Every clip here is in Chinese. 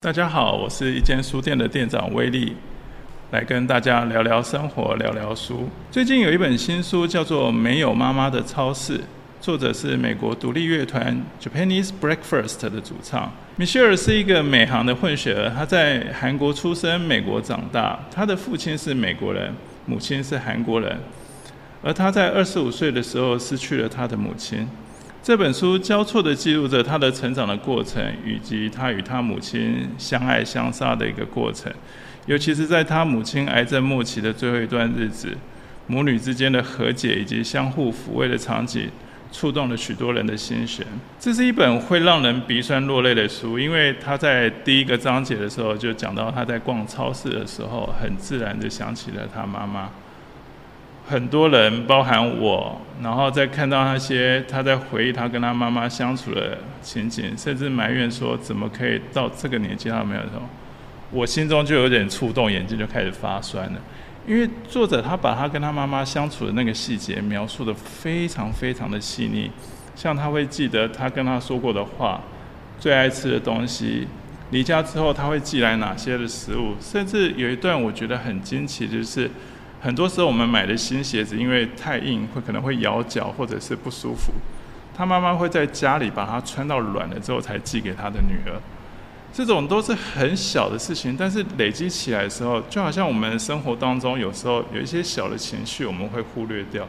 大家好，我是一间书店的店长威利，来跟大家聊聊生活，聊聊书。最近有一本新书叫做《没有妈妈的超市》，作者是美国独立乐团 Japanese Breakfast 的主唱米歇尔，是一个美韩的混血儿，他在韩国出生，美国长大。他的父亲是美国人，母亲是韩国人，而他在二十五岁的时候失去了他的母亲。这本书交错地记录着他的成长的过程，以及他与他母亲相爱相杀的一个过程。尤其是在他母亲癌症末期的最后一段日子，母女之间的和解以及相互抚慰的场景，触动了许多人的心弦。这是一本会让人鼻酸落泪的书，因为他在第一个章节的时候就讲到他在逛超市的时候，很自然地想起了他妈妈。很多人，包含我，然后再看到那些他在回忆他跟他妈妈相处的情景，甚至埋怨说怎么可以到这个年纪他没有什么，我心中就有点触动，眼睛就开始发酸了。因为作者他把他跟他妈妈相处的那个细节描述得非常非常的细腻，像他会记得他跟他说过的话，最爱吃的东西，离家之后他会寄来哪些的食物，甚至有一段我觉得很惊奇，就是。很多时候，我们买的新鞋子因为太硬，会可能会咬脚或者是不舒服。他妈妈会在家里把它穿到软了之后才寄给他的女儿。这种都是很小的事情，但是累积起来的时候，就好像我们生活当中有时候有一些小的情绪，我们会忽略掉，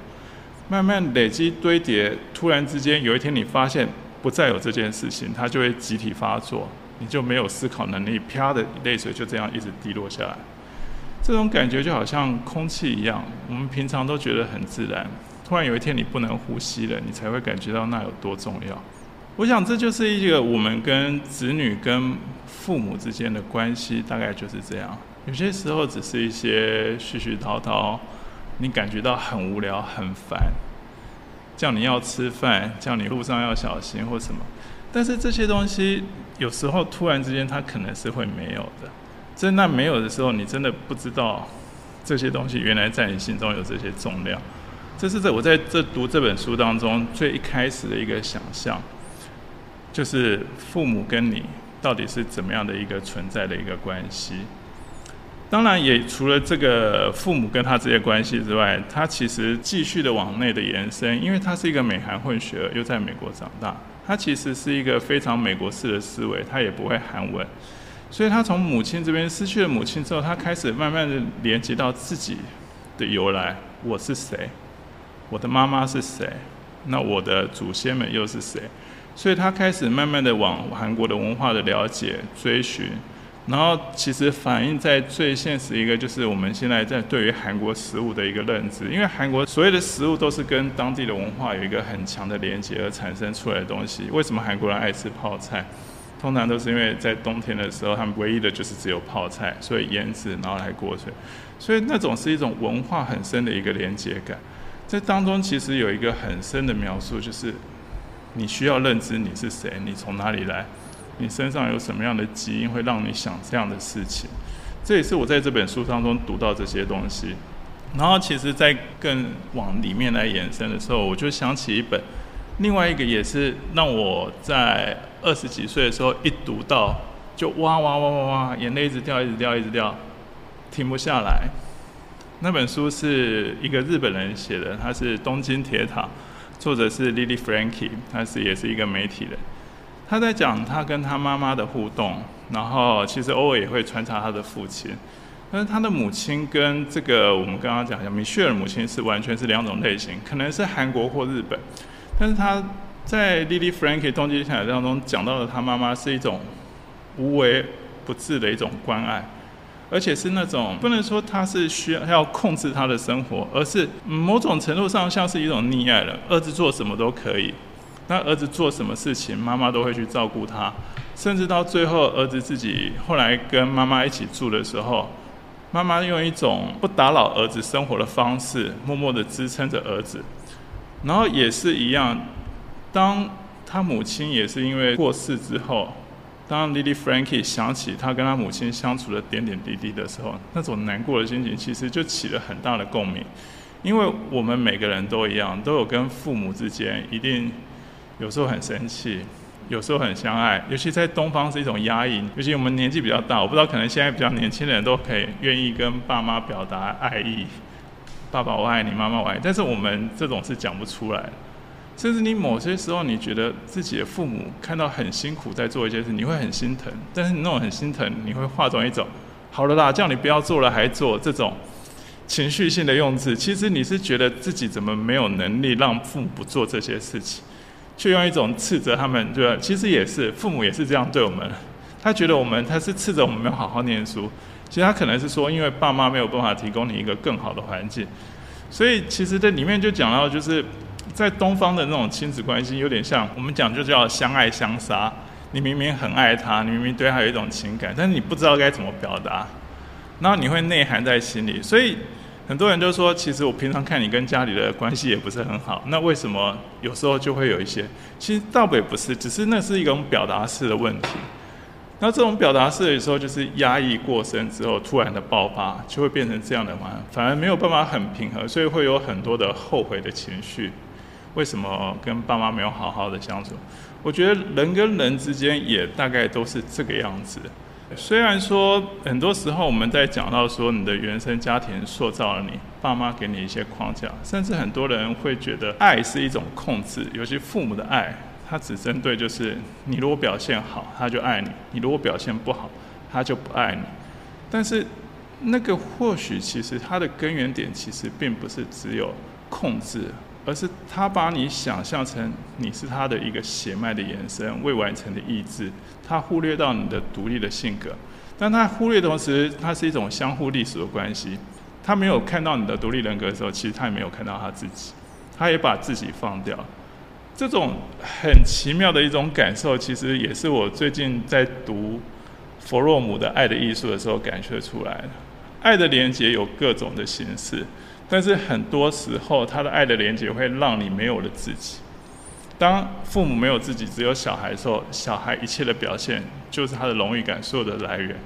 慢慢累积堆叠，突然之间有一天你发现不再有这件事情，它就会集体发作，你就没有思考能力，啪的泪水就这样一直滴落下来。这种感觉就好像空气一样，我们平常都觉得很自然，突然有一天你不能呼吸了，你才会感觉到那有多重要。我想这就是一个我们跟子女、跟父母之间的关系，大概就是这样。有些时候只是一些絮絮叨叨，你感觉到很无聊、很烦，叫你要吃饭，叫你路上要小心或什么。但是这些东西有时候突然之间，它可能是会没有的。真那没有的时候，你真的不知道这些东西原来在你心中有这些重量。这是在我在这读这本书当中最一开始的一个想象，就是父母跟你到底是怎么样的一个存在的一个关系。当然，也除了这个父母跟他这些关系之外，他其实继续的往内的延伸，因为他是一个美韩混血儿，又在美国长大，他其实是一个非常美国式的思维，他也不会韩文。所以他从母亲这边失去了母亲之后，他开始慢慢的连接到自己的由来，我是谁？我的妈妈是谁？那我的祖先们又是谁？所以他开始慢慢的往韩国的文化的了解追寻，然后其实反映在最现实一个就是我们现在在对于韩国食物的一个认知，因为韩国所有的食物都是跟当地的文化有一个很强的连接而产生出来的东西。为什么韩国人爱吃泡菜？通常都是因为在冬天的时候，他们唯一的就是只有泡菜，所以腌制然后来过水，所以那种是一种文化很深的一个连接感。这当中其实有一个很深的描述，就是你需要认知你是谁，你从哪里来，你身上有什么样的基因会让你想这样的事情。这也是我在这本书当中读到这些东西。然后其实，在更往里面来延伸的时候，我就想起一本。另外一个也是让我在二十几岁的时候一读到就哇哇哇哇哇，眼泪一直掉，一直掉，一直掉，停不下来。那本书是一个日本人写的，他是《东京铁塔》，作者是 Lily Franky，他是也是一个媒体人。他在讲他跟他妈妈的互动，然后其实偶尔也会穿插他的父亲。但是他的母亲跟这个我们刚刚讲的米歇尔母亲是完全是两种类型，可能是韩国或日本。但是他在 Lily Franky 东京铁塔当中讲到的，他妈妈是一种无微不至的一种关爱，而且是那种不能说他是需要要控制他的生活，而是某种程度上像是一种溺爱了。儿子做什么都可以，那儿子做什么事情，妈妈都会去照顾他，甚至到最后儿子自己后来跟妈妈一起住的时候，妈妈用一种不打扰儿子生活的方式，默默地支撑着儿子。然后也是一样，当他母亲也是因为过世之后，当 Lily Frankie 想起他跟他母亲相处的点点滴滴的时候，那种难过的心情其实就起了很大的共鸣，因为我们每个人都一样，都有跟父母之间一定有时候很生气，有时候很相爱，尤其在东方是一种压抑。尤其我们年纪比较大，我不知道可能现在比较年轻的人都可以愿意跟爸妈表达爱意，爸爸我爱你，妈妈我爱你。但是我们这种是讲不出来。甚至你某些时候，你觉得自己的父母看到很辛苦在做一件事，你会很心疼。但是你那种很心疼，你会化作一种好了啦，叫你不要做了还做这种情绪性的用字。其实你是觉得自己怎么没有能力让父母不做这些事情，却用一种斥责他们，对？其实也是父母也是这样对我们。他觉得我们他是斥责我们没有好好念书，其实他可能是说，因为爸妈没有办法提供你一个更好的环境。所以其实这里面就讲到就是。在东方的那种亲子关系，有点像我们讲就叫相爱相杀。你明明很爱他，你明明对他有一种情感，但是你不知道该怎么表达，然后你会内涵在心里。所以很多人就说，其实我平常看你跟家里的关系也不是很好，那为什么有时候就会有一些？其实倒也不是，只是那是一种表达式的问题。那这种表达式有时候就是压抑过深之后突然的爆发，就会变成这样的嘛，反而没有办法很平和，所以会有很多的后悔的情绪。为什么跟爸妈没有好好的相处？我觉得人跟人之间也大概都是这个样子。虽然说很多时候我们在讲到说你的原生家庭塑造了你，爸妈给你一些框架，甚至很多人会觉得爱是一种控制，尤其父母的爱，他只针对就是你如果表现好，他就爱你；你如果表现不好，他就不爱你。但是那个或许其实它的根源点其实并不是只有控制。而是他把你想象成你是他的一个血脉的延伸，未完成的意志。他忽略到你的独立的性格，但他忽略的同时，它是一种相互隶属的关系。他没有看到你的独立人格的时候，其实他也没有看到他自己，他也把自己放掉。这种很奇妙的一种感受，其实也是我最近在读弗洛姆的《爱的艺术》的时候感觉出来的。爱的连接有各种的形式。但是很多时候，他的爱的连接会让你没有了自己。当父母没有自己，只有小孩的时候，小孩一切的表现就是他的荣誉感所有的来源。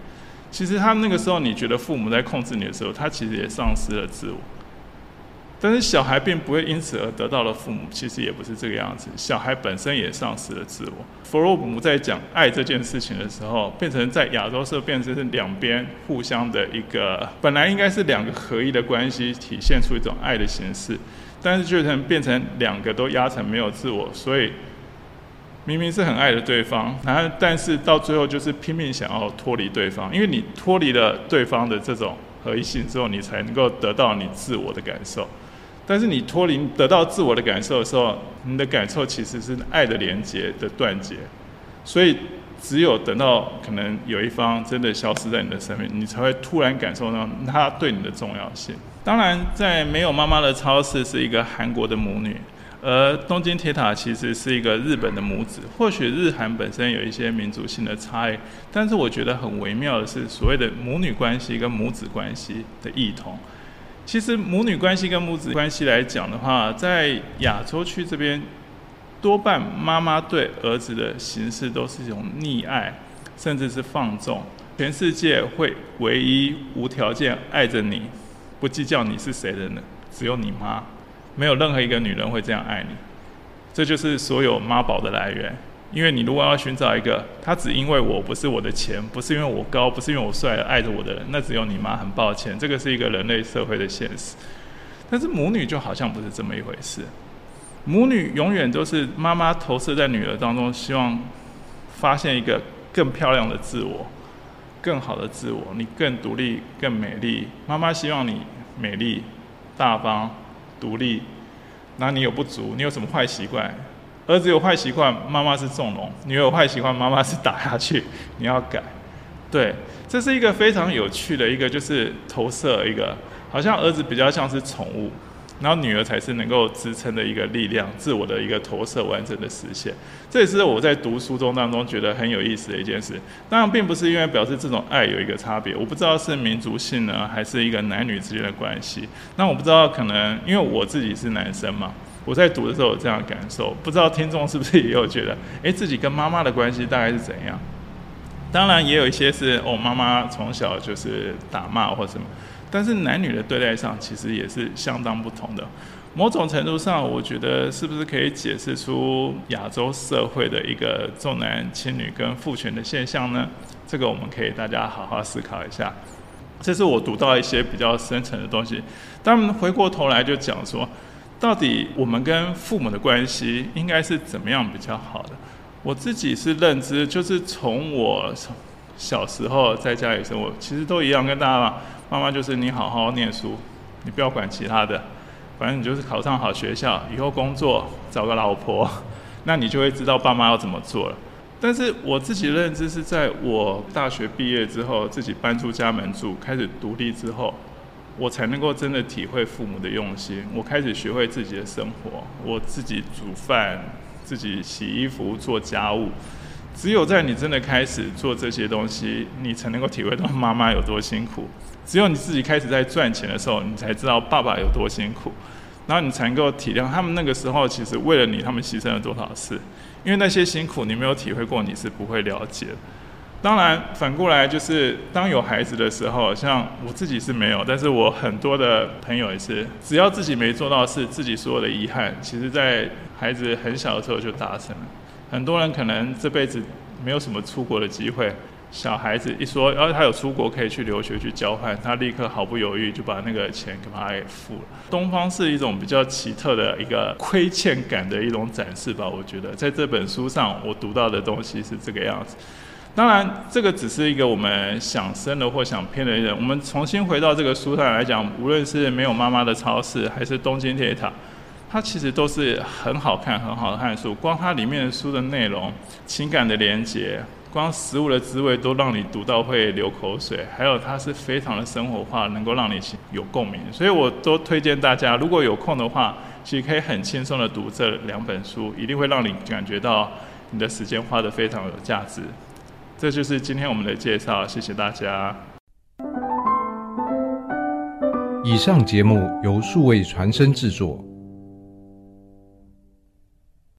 其实他那个时候，你觉得父母在控制你的时候，他其实也丧失了自我。但是小孩并不会因此而得到了父母，其实也不是这个样子。小孩本身也丧失了自我。弗洛姆在讲爱这件事情的时候，变成在亚洲社变成是两边互相的一个，本来应该是两个合一的关系，体现出一种爱的形式，但是就成变成两个都压成没有自我，所以明明是很爱的对方，然后但是到最后就是拼命想要脱离对方，因为你脱离了对方的这种合一性之后，你才能够得到你自我的感受。但是你脱离得到自我的感受的时候，你的感受其实是爱的连接的断绝，所以只有等到可能有一方真的消失在你的生命，你才会突然感受到他对你的重要性。当然，在没有妈妈的超市是一个韩国的母女，而东京铁塔其实是一个日本的母子。或许日韩本身有一些民族性的差异，但是我觉得很微妙的是所谓的母女关系跟母子关系的异同。其实母女关系跟母子关系来讲的话，在亚洲区这边，多半妈妈对儿子的形式都是一种溺爱，甚至是放纵。全世界会唯一无条件爱着你，不计较你是谁的呢？只有你妈，没有任何一个女人会这样爱你。这就是所有妈宝的来源。因为你如果要寻找一个，他只因为我不是我的钱，不是因为我高，不是因为我帅而爱着我的人，那只有你妈。很抱歉，这个是一个人类社会的现实。但是母女就好像不是这么一回事。母女永远都是妈妈投射在女儿当中，希望发现一个更漂亮的自我，更好的自我，你更独立、更美丽。妈妈希望你美丽、大方、独立。那你有不足，你有什么坏习惯？儿子有坏习惯，妈妈是纵容；女儿有坏习惯，妈妈是打下去。你要改，对，这是一个非常有趣的一个，就是投射一个，好像儿子比较像是宠物，然后女儿才是能够支撑的一个力量，自我的一个投射完整的实现。这也是我在读书中当中觉得很有意思的一件事。当然，并不是因为表示这种爱有一个差别，我不知道是民族性呢，还是一个男女之间的关系。那我不知道，可能因为我自己是男生嘛。我在读的时候有这样的感受，不知道听众是不是也有觉得，诶，自己跟妈妈的关系大概是怎样？当然也有一些是哦，妈妈从小就是打骂或什么，但是男女的对待上其实也是相当不同的。某种程度上，我觉得是不是可以解释出亚洲社会的一个重男轻女跟父权的现象呢？这个我们可以大家好好思考一下。这是我读到一些比较深层的东西。当，回过头来就讲说，到底我们跟父母的关系应该是怎么样比较好的？我自己是认知，就是从我小时候在家里生活，其实都一样，跟大家妈妈就是你好好念书，你不要管其他的。反正你就是考上好学校，以后工作找个老婆，那你就会知道爸妈要怎么做了。但是我自己认知是在我大学毕业之后，自己搬出家门住，开始独立之后，我才能够真的体会父母的用心。我开始学会自己的生活，我自己煮饭，自己洗衣服，做家务。只有在你真的开始做这些东西，你才能够体会到妈妈有多辛苦。只有你自己开始在赚钱的时候，你才知道爸爸有多辛苦，然后你才能够体谅他们那个时候其实为了你，他们牺牲了多少事。因为那些辛苦你没有体会过，你是不会了解。当然，反过来就是当有孩子的时候，像我自己是没有，但是我很多的朋友也是，只要自己没做到的事，自己所有的遗憾，其实在孩子很小的时候就达成了。很多人可能这辈子没有什么出国的机会，小孩子一说，然后他有出国可以去留学去交换，他立刻毫不犹豫就把那个钱给他给付了。东方是一种比较奇特的一个亏欠感的一种展示吧，我觉得在这本书上我读到的东西是这个样子。当然，这个只是一个我们想深了或想偏的人。我们重新回到这个书上来讲，无论是没有妈妈的超市，还是东京铁塔。它其实都是很好看、很好看的书，光它里面的书的内容、情感的连接，光食物的滋味都让你读到会流口水。还有它是非常的生活化，能够让你有共鸣。所以我都推荐大家，如果有空的话，其实可以很轻松的读这两本书，一定会让你感觉到你的时间花得非常有价值。这就是今天我们的介绍，谢谢大家。以上节目由数位传声制作。